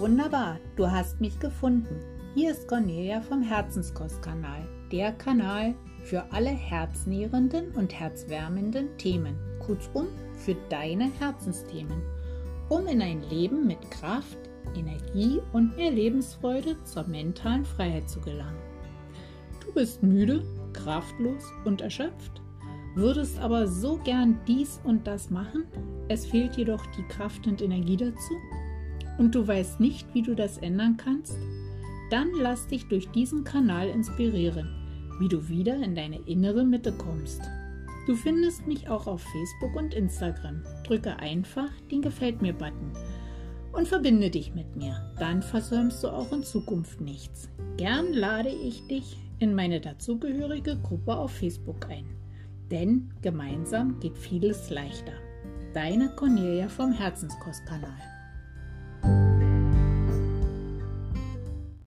Wunderbar, du hast mich gefunden. Hier ist Cornelia vom Herzenskostkanal, der Kanal für alle herznährenden und herzwärmenden Themen, kurzum für deine Herzensthemen, um in ein Leben mit Kraft, Energie und mehr Lebensfreude zur mentalen Freiheit zu gelangen. Du bist müde, kraftlos und erschöpft, würdest aber so gern dies und das machen, es fehlt jedoch die Kraft und Energie dazu und du weißt nicht, wie du das ändern kannst? Dann lass dich durch diesen Kanal inspirieren, wie du wieder in deine innere Mitte kommst. Du findest mich auch auf Facebook und Instagram. Drücke einfach den Gefällt mir-Button und verbinde dich mit mir. Dann versäumst du auch in Zukunft nichts. Gern lade ich dich in meine dazugehörige Gruppe auf Facebook ein. Denn gemeinsam geht vieles leichter. Deine Cornelia vom Herzenskostkanal.